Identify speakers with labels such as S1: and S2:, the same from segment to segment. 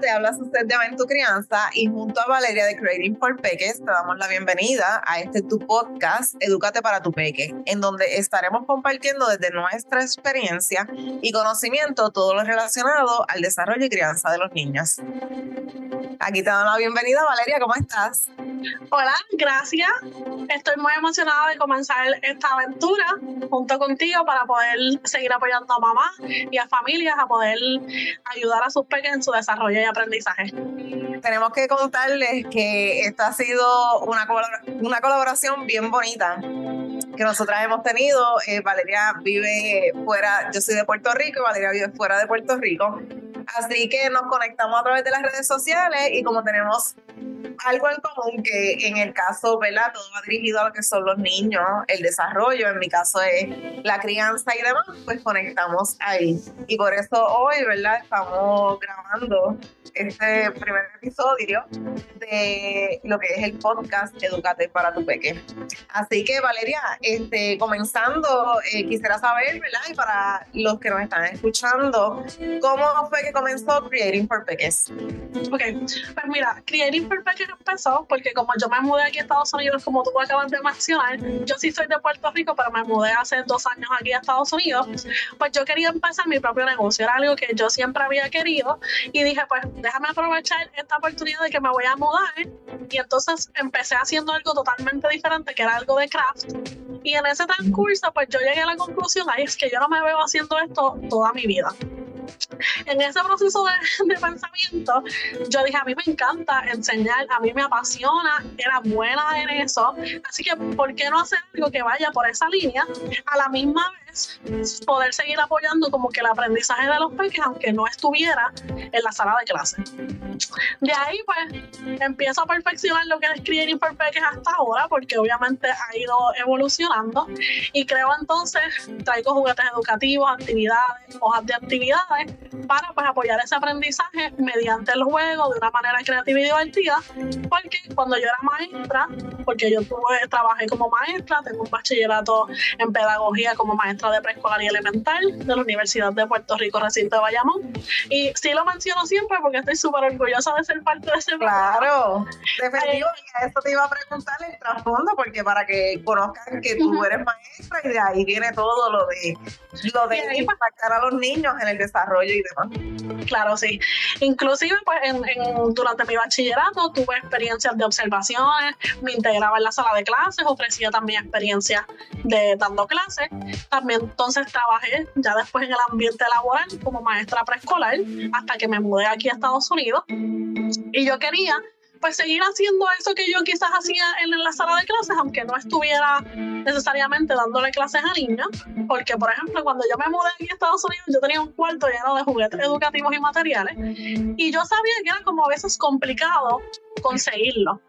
S1: te habla usted de Aventu Crianza y junto a Valeria de Creating for Peques te damos la bienvenida a este tu podcast Edúcate para tu Peque, en donde estaremos compartiendo desde nuestra experiencia y conocimiento todo lo relacionado al desarrollo y crianza de los niños. Aquí te damos la bienvenida, Valeria, ¿cómo estás?
S2: Hola, gracias. Estoy muy emocionada de comenzar esta aventura junto contigo para poder seguir apoyando a mamá y a familias a poder ayudar a sus peques en su desarrollo y aprendizaje.
S1: Tenemos que contarles que esta ha sido una, una colaboración bien bonita que nosotras hemos tenido. Eh, Valeria vive fuera, yo soy de Puerto Rico y Valeria vive fuera de Puerto Rico. Así que nos conectamos a través de las redes sociales y como tenemos algo en común que en el caso, ¿verdad? Todo va dirigido a lo que son los niños, el desarrollo, en mi caso es la crianza y demás, pues conectamos ahí. Y por eso hoy, ¿verdad? Estamos grabando este primer episodio de lo que es el podcast Educate para tu peque. Así que Valeria, este, comenzando, eh, quisiera saber, ¿verdad? Y para los que nos están escuchando, ¿cómo fue que comenzó Creating for Peques?
S2: Ok, pues mira, Creating for Peques empezó porque como yo me mudé aquí a Estados Unidos, como tú acabas de mencionar, yo sí soy de Puerto Rico, pero me mudé hace dos años aquí a Estados Unidos, pues yo quería empezar mi propio negocio, era algo que yo siempre había querido y dije, pues déjame aprovechar esta oportunidad de que me voy a mudar. Y entonces empecé haciendo algo totalmente diferente, que era algo de craft. Y en ese transcurso, pues yo llegué a la conclusión, ahí es que yo no me veo haciendo esto toda mi vida en ese proceso de, pensamiento, yo dije, a mí me encanta enseñar, a mí me apasiona, era buena en eso, así que, ¿por qué no hacer algo que vaya por esa línea? A la misma vez, poder seguir apoyando como que el aprendizaje de los peques, aunque no estuviera en la sala de clase. De ahí, pues, empiezo a perfeccionar lo que es Creating for Peques hasta ahora, porque obviamente ha ido evolucionando, y creo entonces, traigo juguetes educativos, actividades, hojas de actividades, para pues, apoyar ese aprendizaje mediante el juego de una manera creativa y divertida, porque cuando yo era maestra, porque yo tuve, trabajé como maestra, tengo un bachillerato en pedagogía como maestra de preescolar y elemental de la Universidad de Puerto Rico, recinto de Bayamón, y sí lo menciono siempre porque estoy súper orgullosa de ser parte de ese
S1: Claro, definitivo, eh, eso te iba a preguntar el trasfondo, porque para que conozcan que tú eres maestra y de ahí viene todo lo de, lo de pues impactar a los niños en el desarrollo y demás.
S2: Claro, sí. Inclusive, pues, en, durante mi bachillerato tuve experiencias de observaciones, me integraba en la sala de clases, ofrecía también experiencias de dando clases. También entonces trabajé ya después en el ambiente laboral como maestra preescolar hasta que me mudé aquí a Estados Unidos. Y yo quería pues seguir haciendo eso que yo quizás hacía en la sala de clases, aunque no estuviera necesariamente dándole clases a niños, porque por ejemplo cuando yo me mudé aquí a Estados Unidos yo tenía un cuarto lleno de juguetes educativos y materiales y yo sabía que era como a veces complicado conseguirlo.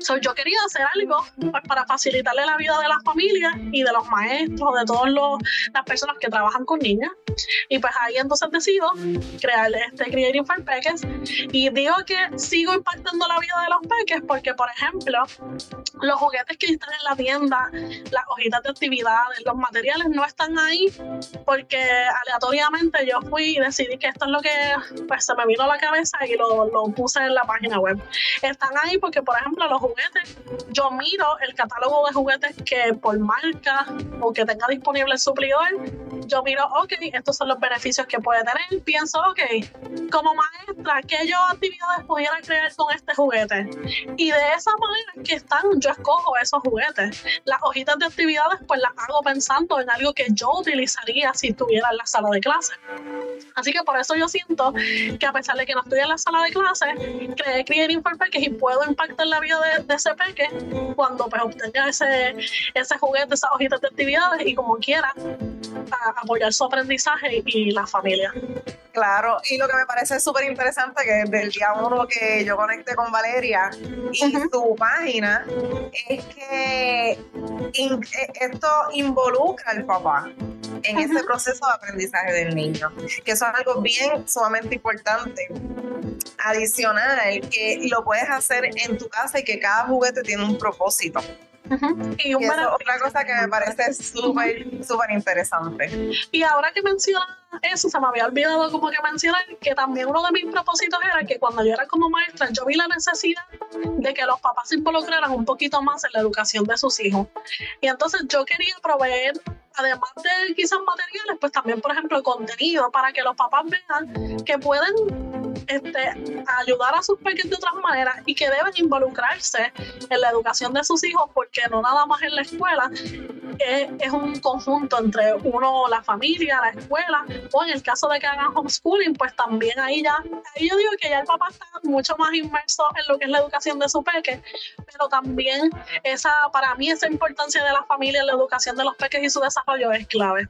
S2: So, yo quería hacer algo pues, para facilitarle la vida de las familias y de los maestros, de todas las personas que trabajan con niñas. Y pues ahí entonces decido crear este Creating for Peques. Y digo que sigo impactando la vida de los peques porque, por ejemplo, los juguetes que están en la tienda, las hojitas de actividades, los materiales no están ahí porque aleatoriamente yo fui y decidí que esto es lo que pues, se me vino a la cabeza y lo, lo puse en la página web. Están ahí porque, por ejemplo, los juguetes, yo miro el catálogo de juguetes que por marca o que tenga disponible el suplidor, yo miro, ok, estos son los beneficios que puede tener. Pienso, ok, como maestra, ¿qué yo actividades pudiera crear con este juguete? Y de esa manera que están, yo escojo esos juguetes. Las hojitas de actividades, pues las hago pensando en algo que yo utilizaría si estuviera en la sala de clase. Así que por eso yo siento que a pesar de que no estoy en la sala de clase, creé Creating for Peques y puedo impactar la vida de, ese peque cuando pues obtenga ese, ese juguete, esas hojitas de actividades y como quiera apoyar su aprendizaje y la familia.
S1: Claro, y lo que me parece súper interesante que desde el día uno que yo conecté con Valeria y su página es que e, esto involucra al papá en ese proceso de aprendizaje del niño, que eso es algo bien sumamente importante. Adicional, que lo puedes hacer en tu casa y que cada juguete tiene un propósito. Y, eso es otra cosa que me parece súper, súper interesante.
S2: Y ahora que mencionas eso, se me había olvidado como que mencionar que también uno de mis propósitos era que cuando yo era como maestra, yo vi la necesidad de que los papás se involucraran un poquito más en la educación de sus hijos. Y entonces yo quería proveer además de quizás materiales, pues también, por ejemplo, contenido para que los papás vean que pueden este, ayudar a sus pequeños de otras maneras y que deben involucrarse en la educación de sus hijos, porque no nada más en la escuela, es, un conjunto entre uno, la familia, la escuela, o en el caso de que hagan homeschooling, pues también ahí ya, ahí yo digo que ya el papá está mucho más inmerso en lo que es la educación de su peque, pero también esa, para mí esa importancia de la familia en la educación de los peques y su desarrollo es clave.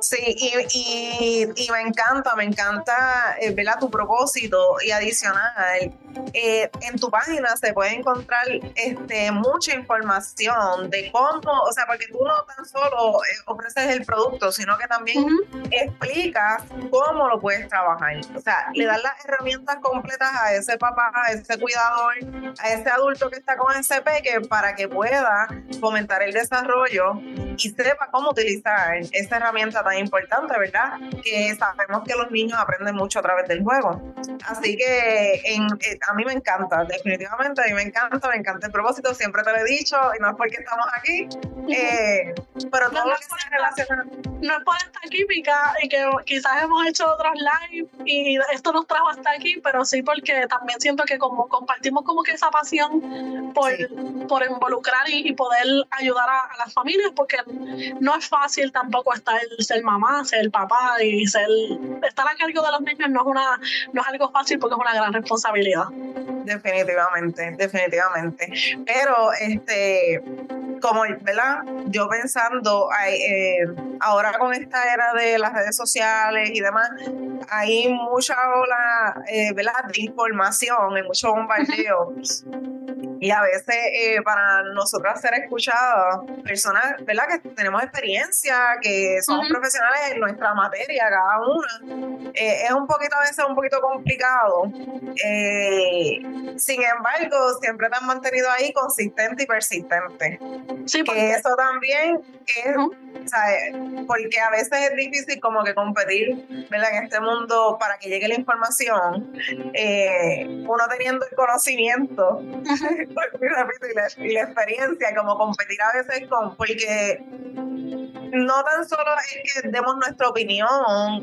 S1: Sí, y, y, me encanta, me encanta, eh, Tu propósito y adicional. Eh, en tu página se puede encontrar este, mucha información de cómo, o sea, porque tú no tan solo eh, ofreces el producto, sino que también explicas cómo lo puedes trabajar. O sea, le das las herramientas completas a ese papá, a ese cuidador, a ese adulto que está con ese peque para que pueda fomentar el desarrollo y sepa cómo utilizar esa herramienta tan importante, ¿verdad? Que sabemos que los niños aprenden mucho a través del juego. Así que en, eh, a mí me encanta, definitivamente, a mí me encanta, me encanta el propósito, siempre te lo he dicho, y no es porque estamos aquí, eh, pero todo no, lo que se relaciona.
S2: No es por esta química y que quizás hemos hecho otros live y esto nos trajo hasta aquí, pero sí porque también siento que como compartimos como que esa pasión por, por involucrar y, poder ayudar a, a, las familias, porque no es fácil tampoco estar ser mamá, ser papá y ser estar a cargo de los niños no es una no es algo fácil porque es una gran responsabilidad.
S1: Definitivamente, definitivamente. Pero este como, ¿verdad? Yo pensando, eh, ahora con esta era de las redes sociales y demás, hay mucha ola, eh, ¿verdad? De información, hay mucho bombardeo. y a veces eh, para nosotras ser escuchadas, personas, ¿verdad? Que tenemos experiencia, que somos profesionales en nuestra materia, cada una, es un poquito a veces un poquito complicado. sin embargo, siempre te han mantenido ahí consistente y persistente. Sí, porque eso también es, porque a veces es difícil como que competir, ¿verdad? En este mundo para que llegue la información, eh, uno teniendo el conocimiento, y la experiencia, como competir a veces con, porque no tan solo es que demos nuestra opinión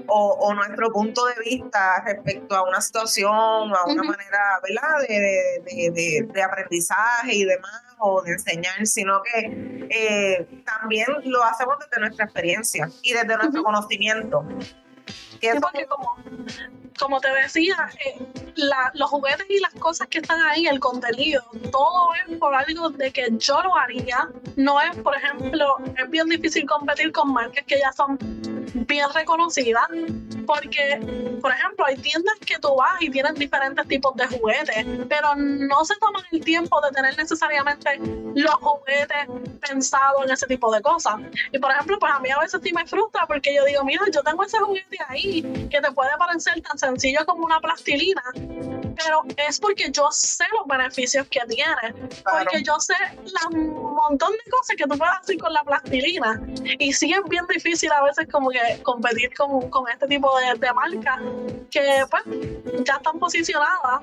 S1: o, nuestro punto de vista respecto a una situación a una manera ¿verdad? De, de, aprendizaje y demás o de enseñar, sino que eh, también lo hacemos desde nuestra experiencia y desde nuestro conocimiento.
S2: Que porque como, como te decía, eh, los juguetes y las cosas que están ahí, el contenido, todo es por algo de que yo lo haría. No es, por ejemplo, es bien difícil competir con marcas que ya son bien reconocidas, porque, por ejemplo, hay tiendas que tú vas y tienen diferentes tipos de juguetes, pero no se toman el tiempo de tener necesariamente los juguetes pensados en ese tipo de cosas. Y, por ejemplo, pues a mí a veces sí me frustra porque yo digo, mira, yo tengo ese juguete ahí que te puede parecer tan sencillo como una plastilina, pero es porque yo sé los beneficios que tiene, porque yo sé un montón de cosas que tú puedes hacer con la plastilina. Y sí es bien difícil a veces como que competir con, con este tipo de, de, marcas que pues ya están posicionadas,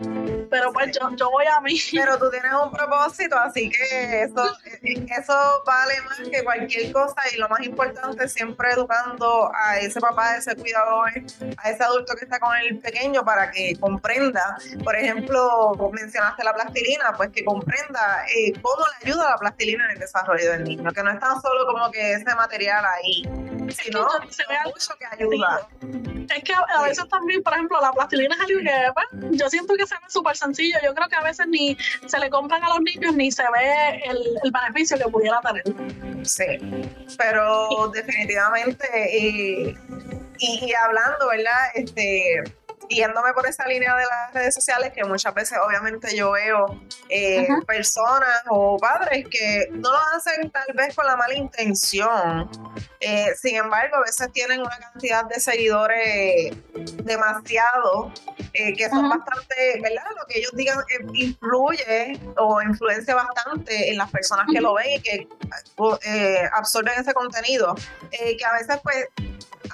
S2: pero pues yo, yo voy a mí.
S1: Pero tú tienes un propósito, así que eso, eso vale más que cualquier cosa y lo más importante siempre educando a ese papá, a ese cuidador, a ese adulto que está con el pequeño para que comprenda, por ejemplo, mencionaste la plastilina, pues que comprenda eh, cómo le ayuda la plastilina en el desarrollo del niño, que no es tan solo como que ese material ahí, sino se vea mucho que ayuda.
S2: Es que a veces también, por ejemplo, la plastilina es algo que pues, yo siento que se ve súper sencillo. Yo creo que a veces ni se le compran a los niños ni se ve el, el beneficio que pudiera tener.
S1: Sí, pero definitivamente, y, y, hablando, ¿verdad? Este, yéndome por esa línea de las redes sociales, que muchas veces obviamente yo veo eh, personas o padres que no lo hacen tal vez con la mala intención. Eh, sin embargo, a veces tienen una cantidad de seguidores demasiado eh, que son bastante, ¿verdad? Lo que ellos digan influye o influencia bastante en las personas que lo ven y que absorben ese contenido, que a veces pues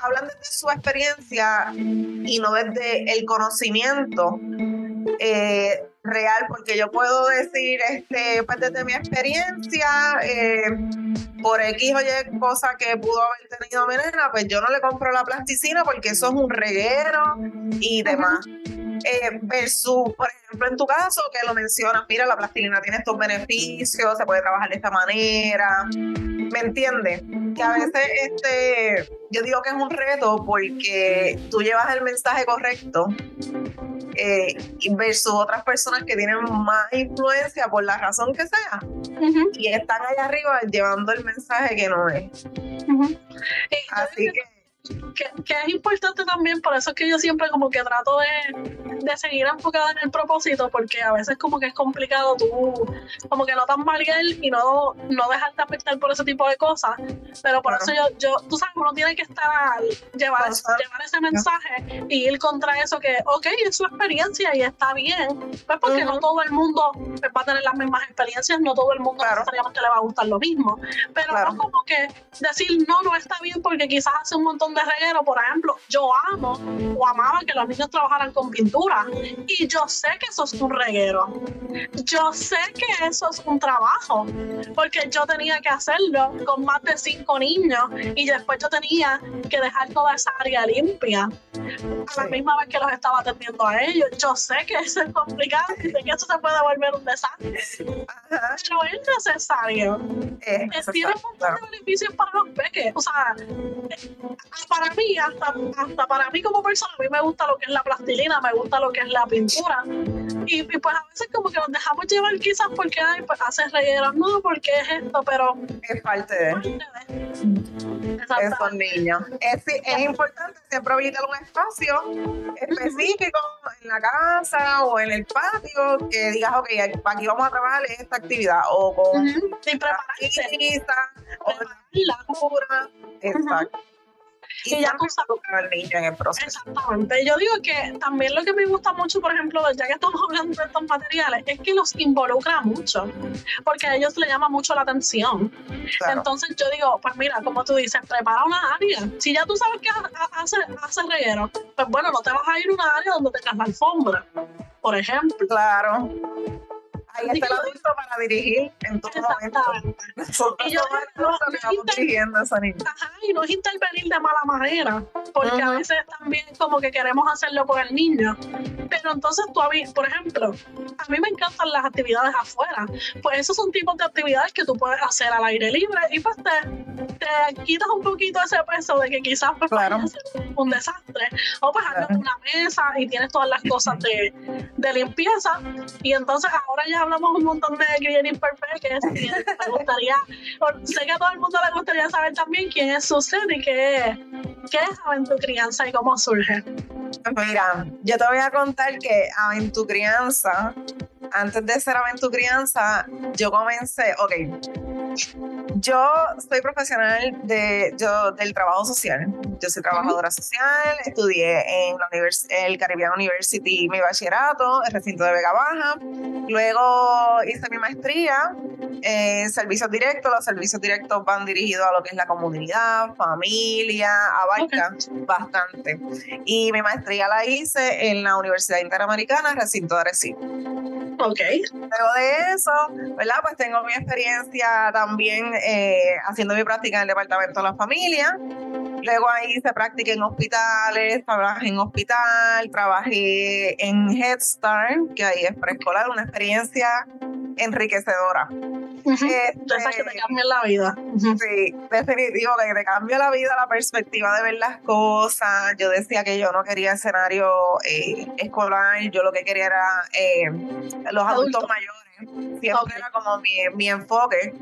S1: hablan desde su experiencia y no desde el conocimiento real, porque yo puedo decir, este, pues desde mi experiencia, por X o Y cosa que pudo haber tenido mi nena, pues yo no le compro la plasticina porque eso es un reguero y demás. Eh, versus, por ejemplo, en tu caso, que lo mencionas, mira, la plastilina tiene estos beneficios, se puede trabajar de esta manera. ¿Me entiendes? Que a veces este, yo digo que es un reto porque tú llevas el mensaje correcto eh, versus otras personas que tienen más influencia por la razón que sea y están allá arriba llevando el mensaje que no es. Así que
S2: que, es importante también, por eso es que yo siempre como que trato de, de, seguir enfocada en el propósito, porque a veces como que es complicado tú, como que no tan él y no, no dejarte afectar por ese tipo de cosas, pero por eso yo, yo, tú sabes, uno tiene que estar, llevar, llevar ese mensaje y ir contra eso que, ok, es su experiencia y está bien, pues porque no todo el mundo va a tener las mismas experiencias, no todo el mundo necesariamente le va a gustar lo mismo, pero no como que decir, no, no está bien porque quizás hace un montón de reguero, por ejemplo, yo amo o amaba que los niños trabajaran con pintura y yo sé que eso es un reguero. Yo sé que eso es un trabajo porque yo tenía que hacerlo con más de cinco niños y después yo tenía que dejar toda esa área limpia a la misma vez que los estaba atendiendo a ellos. Yo sé que eso es complicado y que eso se puede volver un desastre. Pero es necesario. Es Tiene muchos beneficios para los peques. O sea, para mí, hasta, hasta para mí como persona, a mí me gusta lo que es la plastilina, me gusta lo que es la pintura. Y, pues a veces como que nos dejamos llevar quizás porque hay, pues, hace regueros, no, porque es esto, pero...
S1: Es parte de... Esos niños. Es, es importante siempre habilitar un espacio específico en la casa o en el patio que digas, ok, aquí vamos a trabajar esta actividad o con... Uh o la cura. Exacto
S2: y, ya tú sabes. niño en el proceso. Exactamente. Yo digo que también lo que me gusta mucho, por ejemplo, ya que estamos hablando de estos materiales, es que los involucra mucho, porque a ellos les llama mucho la atención. Entonces yo digo, pues mira, como tú dices, prepara una área. Si ya tú sabes que hace, hace reguero, pues bueno, no te vas a ir a una área donde tengas la alfombra, por ejemplo.
S1: Claro. Ahí está el adulto para dirigir en todo momento. y yo no, no, dirigiendo esa niña.
S2: Ajá, y no es intervenir de mala manera, porque a veces también como que queremos hacerlo por el niño. Pero entonces tú, por ejemplo, a mí me encantan las actividades afuera. Pues esos son tipos de actividades que tú puedes hacer al aire libre y pues te, te quitas un poquito ese peso de que quizás pues, claro. un desastre. O pues claro. una mesa y tienes todas las cosas de, de limpieza y entonces ahora ya hablamos un montón de Creating Perfect, que es, me gustaría, sé que a todo el mundo le gustaría saber también quién es Susan y qué, qué es Aventu Crianza y cómo surge.
S1: Mira, yo te voy a contar que Aventu Crianza, antes de ser Aventu Crianza, yo comencé, ok, yo soy profesional de, yo, del trabajo social. Yo soy trabajadora social, estudié en la el Caribbean University mi bachillerato, el recinto de Vega Baja. Luego hice mi maestría en servicios directos. Los servicios directos van dirigidos a lo que es la comunidad, familia, abarca bastante. Y mi maestría la hice en la Universidad Interamericana, recinto de Arecibo.
S2: Ok.
S1: Luego de eso, ¿verdad? Pues tengo mi experiencia también eh, haciendo mi práctica en el Departamento de la Familia. Luego ahí hice práctica en hospitales, trabajé en hospital, trabajé en Head Start, que ahí es preescolar, una experiencia enriquecedora.
S2: Este, que te cambia la vida.
S1: Sí, definitivo, que te cambia la vida, la perspectiva de ver las cosas. Yo decía que yo no quería escenario eh, escolar, yo lo que quería era eh, los adultos mayores Siempre era como mi, mi, enfoque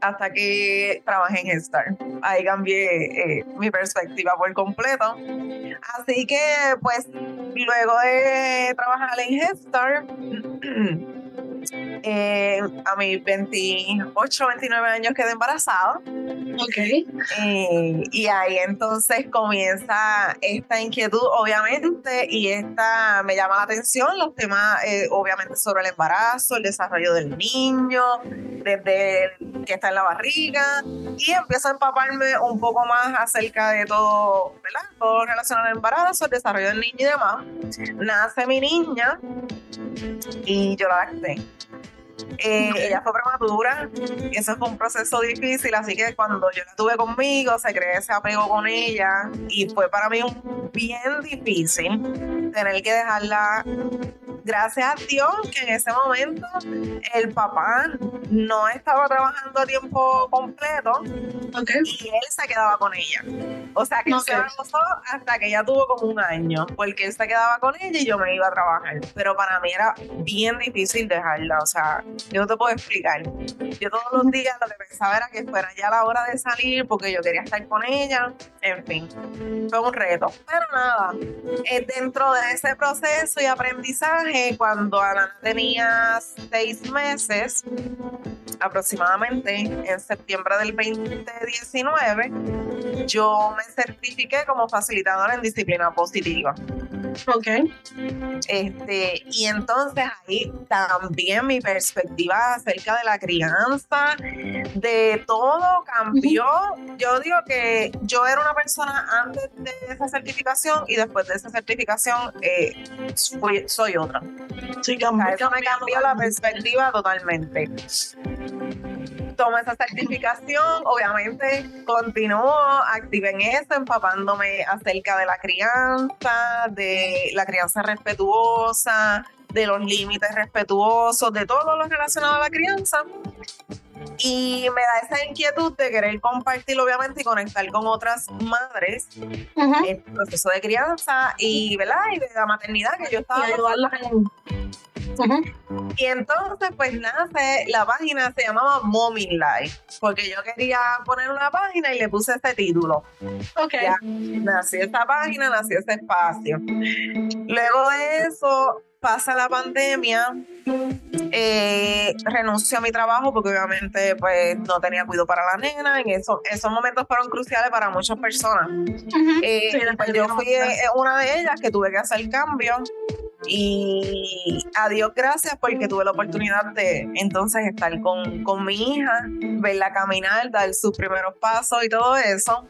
S1: hasta que trabajé en Star. Ahí cambié eh, mi perspectiva por completo. Así que, pues, luego de trabajar en Headstar, Eh, a mis 28, 29 años quedé embarazada.
S2: Ok.
S1: Eh, y ahí entonces comienza esta inquietud, obviamente, y esta me llama la atención, los temas, eh, obviamente, sobre el embarazo, el desarrollo del niño, desde que está en la barriga, y empiezo a empaparme un poco más acerca de todo, ¿verdad? Todo relacionado al embarazo, el desarrollo del niño y demás. Nace mi niña y yo la lacté. Eh, ella fue prematura, y eso fue un proceso difícil, así que cuando yo la tuve conmigo, se creó ese apego con ella y fue para mí un bien difícil tener que dejarla. Gracias a Dios que en ese momento el papá no estaba trabajando a tiempo completo
S2: Okay.
S1: y él se quedaba con ella. O sea que él se gozó hasta que ella tuvo como un año, porque él se quedaba con ella y yo me iba a trabajar. Pero para mí era bien difícil dejarla, o sea, yo no te puedo explicar. Yo todos los días lo que pensaba era que fuera ya la hora de salir porque yo quería estar con ella. En fin, fue un reto. Pero nada, eh, dentro de ese proceso y aprendizaje, cuando Ana tenía seis meses, aproximadamente en septiembre del 2019, yo me certifiqué como facilitadora en disciplina positiva.
S2: Ok.
S1: Este, y entonces ahí también mi perspectiva acerca de la crianza, de todo cambió. Yo digo que yo era una persona antes de esa certificación y después de esa certificación eh, fui- soy otra.
S2: Sí,
S1: O sea,
S2: cambió.
S1: eso me cambió la perspectiva totalmente. Tomo esa certificación, obviamente continúo activa en eso, empapándome acerca de la crianza, de la crianza respetuosa, de los límites respetuosos, de todo lo relacionado a la crianza. Y me da esa inquietud de querer compartir, obviamente, y conectar con otras madres
S2: Ujú.
S1: el proceso de crianza y, ¿verdad? y de la maternidad que yo estaba
S2: Y ayudarlas
S1: y entonces, pues nace, la página se llamaba Mommy Life, porque yo quería poner una página y le puse este título.
S2: Ok.
S1: Ya. Nació esta página, nació ese espacio. Luego de eso, pasa la pandemia, eh, renuncio a mi trabajo porque obviamente pues no tenía cuidado para la nena. En eso, esos momentos fueron cruciales para muchas personas. Eh,
S2: Sí,
S1: pues yo fui eh, una de ellas que tuve que hacer cambio y a Dios gracias porque tuve la oportunidad de entonces estar con, con mi hija, verla caminar, dar sus primeros pasos y todo eso.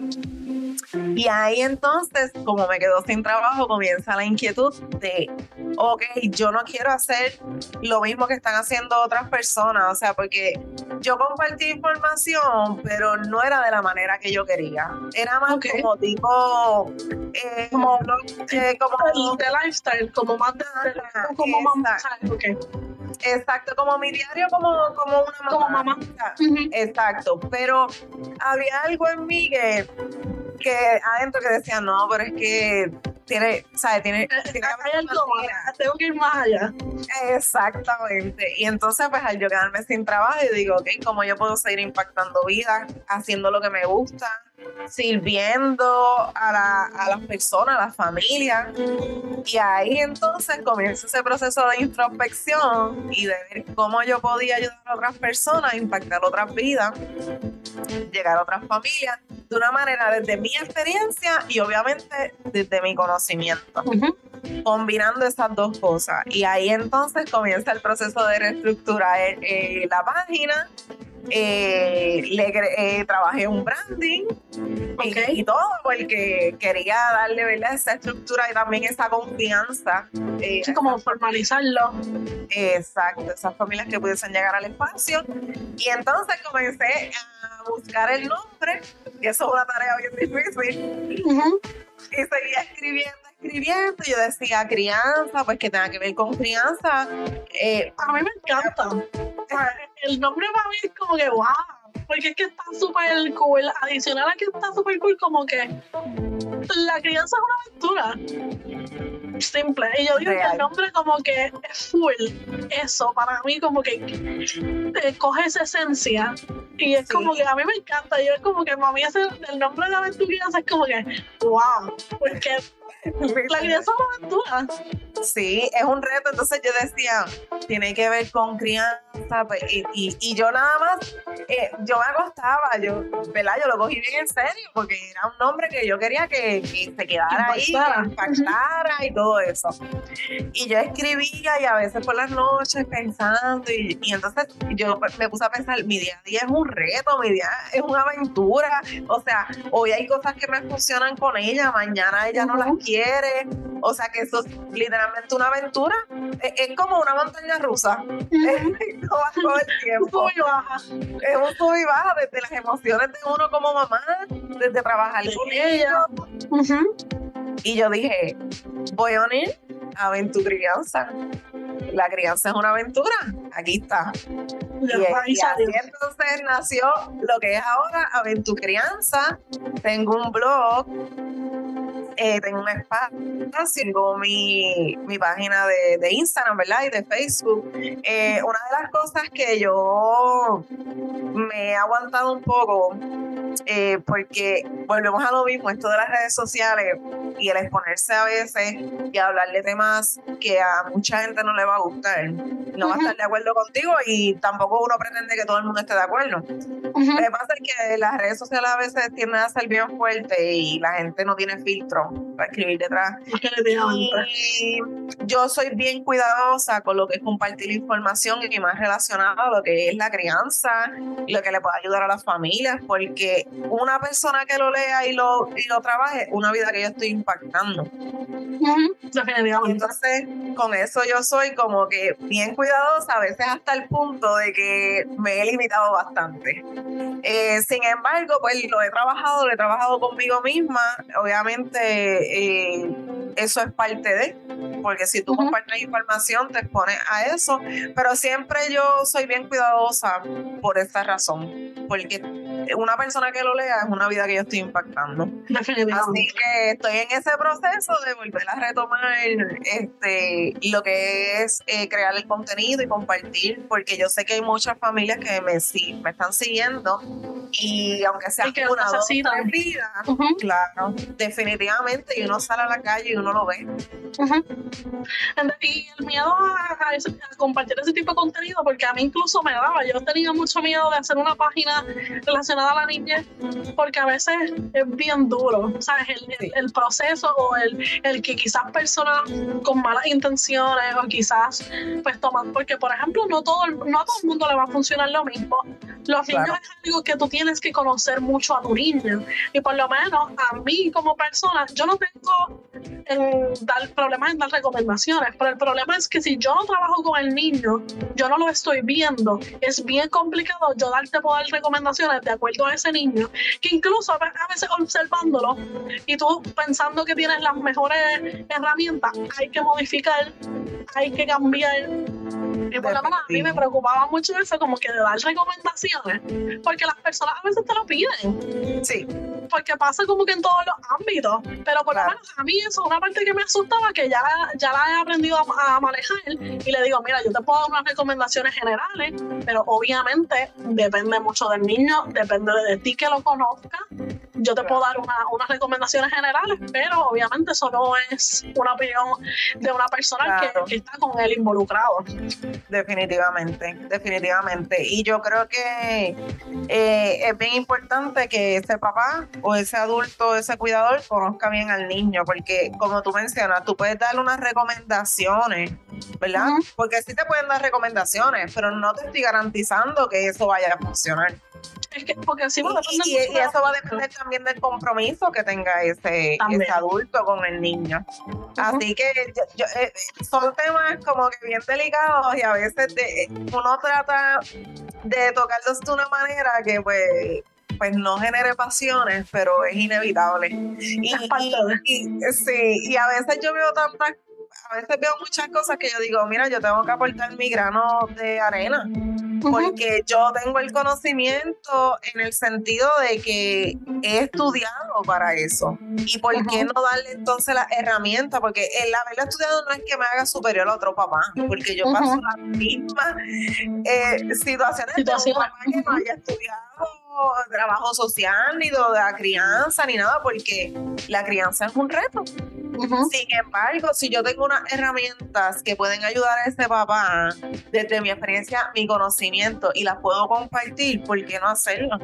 S1: Y ahí entonces, como me quedo sin trabajo, comienza la inquietud de, ok, yo no quiero hacer lo mismo que están haciendo otras personas, o sea, porque yo compartí información, pero no era de la manera que yo quería. Era más como tipo, eh,
S2: Como-
S1: eh, como
S2: El de lifestyle, como más de. de-
S1: Ajá,
S2: como mamá.
S1: exacto.
S2: ¿sabes? Ok.
S1: exacto, como mi diario, como, como una mamá.
S2: Como mamá.
S1: Exacto, pero había algo en mí que, que adentro que decía, no, pero es que tiene, ¿sabes? Tiene, tiene que haber
S2: Hay
S1: una
S2: algo
S1: manera".
S2: más, tengo que ir más allá.
S1: Exactamente. Y entonces, pues al yo quedarme sin trabajo, yo digo, ok, ¿cómo yo puedo seguir impactando vidas, haciendo lo que me gusta, sirviendo a, la- a las personas, a las familias? Y ahí entonces comienza ese proceso de introspección y de ver cómo yo podía ayudar a otras personas, impactar otras vidas, llegar a otras familias, de una manera desde mi experiencia y obviamente desde mi conocimiento combinando esas dos cosas. Y ahí entonces comienza el proceso de reestructurar eh, la página. Eh, le eh, trabajé un branding y-
S2: Ok.
S1: y, todo porque quería darle ¿verdad? esa estructura y también esa confianza eh,
S2: Sí, como formalizarlo.
S1: exacto esas familias que pudiesen llegar al espacio y entonces comencé a buscar el nombre y eso es una tarea bien difícil
S2: Ujú.
S1: y seguía escribiendo, escribiendo. Y yo decía, crianza, pues que tenga que ver con crianza. Eh,
S2: A mí me encanta. Sea, el nombre para mí es como que wow. Porque es que está súper cool. Adicional a que está súper cool, como que la crianza es una aventura. Simple. Y yo digo que el nombre como que es full. Eso, para mí como que eh, coge esa esencia. Y es
S1: Sí.
S2: como que a mí me encanta. Yo es como que para mí ese, el nombre de aventuras es como que wow. Porque la crianza es una aventura.
S1: Sí, es un reto. Entonces yo decía, tiene que ver con crianza. Pues, y, y, yo nada más, eh, yo me acostaba, yo, ¿verdad? Yo lo cogí bien en serio porque era un nombre que yo quería que, se quedara ahí, que impactara y todo eso. Y yo escribía y a veces por las noches pensando y, y entonces yo me puse a pensar, mi día a día es un reto, mi día es una aventura. O sea, hoy hay cosas que me funcionan con ella, mañana ella no las quiere. O sea que eso es literalmente una aventura. Es, como una montaña rusa. Es todo el tiempo. Es un sub y baja desde las emociones de uno como mamá, desde trabajar con ella. Y yo dije, voy a unir crianza La crianza es una aventura. Aquí está. Y, así entonces nació lo que es ahora Crianza Tengo un blog eh, tengo un espacio, tengo mi, mi página de, de, Instagram, ¿verdad? Y de Facebook. Eh, una de las cosas que yo me he aguantado un poco, eh, porque volvemos a lo mismo, esto de las redes sociales y el exponerse a veces y hablar de temas que a mucha gente no le va a gustar, no va a estar de acuerdo contigo y tampoco uno pretende que todo el mundo esté de acuerdo. Lo que pasa es que las redes sociales a veces tienden a ser bien fuertes y la gente no tiene filtro para escribir detrás. Y yo soy bien cuidadosa con lo que es compartir información y más relacionado a lo que es la crianza y lo que le puede ayudar a las familias, porque una persona que lo lea y lo, y lo trabaje, una vida que yo estoy impactando. Entonces, con eso yo soy como que bien cuidadosa, a veces hasta el punto de que me he limitado bastante. Eh, sin embargo, pues lo he trabajado, lo he trabajado conmigo misma. Obviamente, eh, eso es parte de, porque si tú compartes información te expones a eso, pero siempre yo soy bien cuidadosa por esta razón, porque una persona que lo lea es una vida que yo estoy impactando. Así que estoy en ese proceso de volver a retomar este lo que es eh, crear el contenido y compartir, porque yo sé que hay muchas familias que me, me están siguiendo y aunque sea que una dos vida, claro, definitivamente y uno sale a la calle y uno lo ve.
S2: Y el miedo a, compartir ese tipo de contenido, porque a mí incluso me daba, yo tenía mucho miedo de hacer una página relacionada a la porque a veces es bien duro, ¿sabes? El, el, proceso o el, el, que quizás personas con malas intenciones o quizás pues toman, porque por ejemplo no, todo, no a todo el mundo le va a funcionar lo mismo. Los niños es algo que tú tienes que conocer mucho a tu niño y por lo menos a mí como persona, yo no tengo en dar problemas en dar recomendaciones, pero el problema es que si yo no trabajo con el niño, yo no lo estoy viendo, es bien complicado yo darte poder recomendaciones de acuerdo a ese niño, que incluso a veces observándolo y tú pensando que tienes las mejores herramientas, hay que modificar, hay que cambiar y por lo menos a mí me preocupaba mucho eso, como que de dar recomendaciones, porque las personas a veces te lo piden.
S1: Sí.
S2: Porque pasa como que en todos los ámbitos. Pero por lo menos a mí eso es una parte que me asustaba, que ya, ya la he aprendido a, manejar. Y le digo, mira, yo te puedo dar unas recomendaciones generales, pero obviamente depende mucho del niño, depende de ti que lo conozca. Yo te puedo dar unas recomendaciones generales, pero obviamente eso no es una opinión de una persona que, que está con él involucrado.
S1: Definitivamente, definitivamente. Y yo creo que eh, es bien importante que ese papá o ese adulto, ese cuidador, conozca bien al niño, porque como tú mencionas, tú puedes darle unas recomendaciones, ¿verdad? Porque sí te pueden dar recomendaciones, pero no te estoy garantizando que eso vaya a funcionar.
S2: Es que, porque así
S1: y, y, eso va a depender también del compromiso que tenga ese, ese adulto con el niño. Así que eh, son temas como que bien delicados y a veces de, uno trata de tocarlos de una manera que pues pues no genere pasiones, pero es inevitable. Y, sí, y a veces yo veo tantas, a veces veo muchas cosas que yo digo, mira, yo tengo que aportar mi grano de arena porque yo tengo el conocimiento en el sentido de que he estudiado para eso. ¿Y por qué no darle entonces la herramienta? Porque el haberlo estudiado no es que me haga superior a otro papá, porque yo paso las mismas eh, situaciones de un papá que no haya estudiado trabajo social, ni de la crianza, ni nada, porque la crianza es un reto. Sin embargo, si yo tengo unas herramientas que pueden ayudar a ese papá, desde mi experiencia, mi conocimiento, y las puedo compartir, ¿por qué no hacerlo?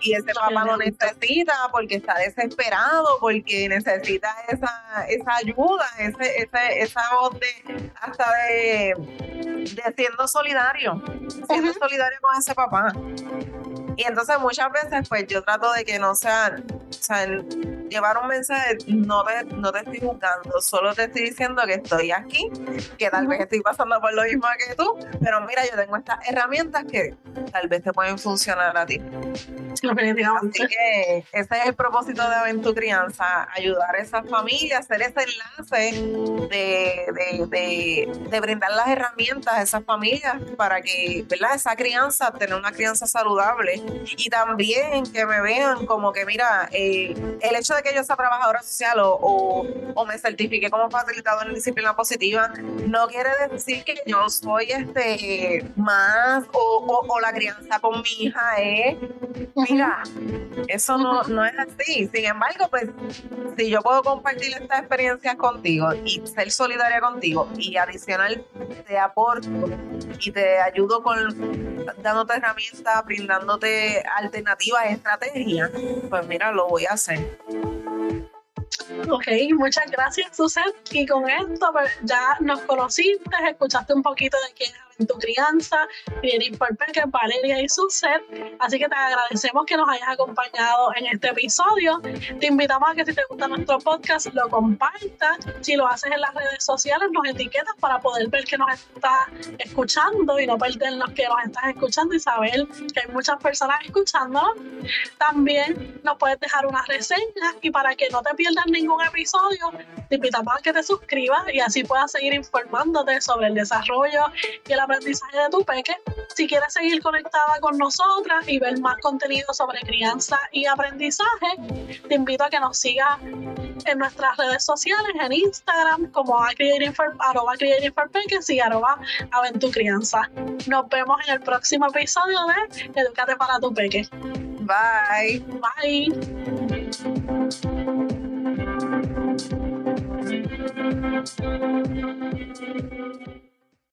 S1: Y ese papá lo necesita porque está desesperado, porque necesita esa, esa ayuda, ese, esa voz de hasta de, de siendo solidario, siendo solidario con ese papá. Y entonces muchas veces pues yo trato de que no sea, o sea, llevar un mensaje, no te, no te estoy juzgando, solo te estoy diciendo que estoy aquí, que tal vez estoy pasando por lo mismo que tú, pero mira, yo tengo estas herramientas que tal vez te pueden funcionar a ti. Así que ese es el propósito de Aventu Crianza, ayudar a esas familias, hacer ese enlace de, de, de, de, brindar las herramientas a esas familias para que, ¿verdad? Esa crianza, tener una crianza saludable y también que me vean como que, mira, eh, el hecho de que yo sea trabajadora social o, o, me certifique como facilitador en disciplina positiva, no quiere decir que yo soy este más o, o la crianza con mi hija es, mira, eso no, no es así. Sin embargo, pues, si yo puedo compartir estas experiencias contigo y ser solidaria contigo y adicional te aporto y te ayudo con dándote herramientas, brindándote alternativas, estrategias, pues mira, lo voy a hacer.
S2: Ok, muchas gracias, Susan. Y con esto pues, ya nos conociste, escuchaste un poquito de quién es tu crianza, Jennifer Peque, Valeria y su ser. Así que te agradecemos que nos hayas acompañado en este episodio. Te invitamos a que si te gusta nuestro podcast lo compartas. Si lo haces en las redes sociales, nos etiquetas para poder ver que nos estás escuchando y no perdernos que nos estás escuchando y saber que hay muchas personas escuchándonos. También nos puedes dejar una reseña y para que no te pierdas ningún episodio, te invitamos a que te suscribas y así puedas seguir informándote sobre el desarrollo y el aprendizaje de tu peque. Si quieres seguir conectada con nosotras y ver más contenido sobre crianza y aprendizaje, te invito a que nos sigas en nuestras redes sociales, en Instagram como arroba peques y arroba aventucrianza. Nos vemos en el próximo episodio de Educate para tu peque.
S1: Bye.
S2: Bye.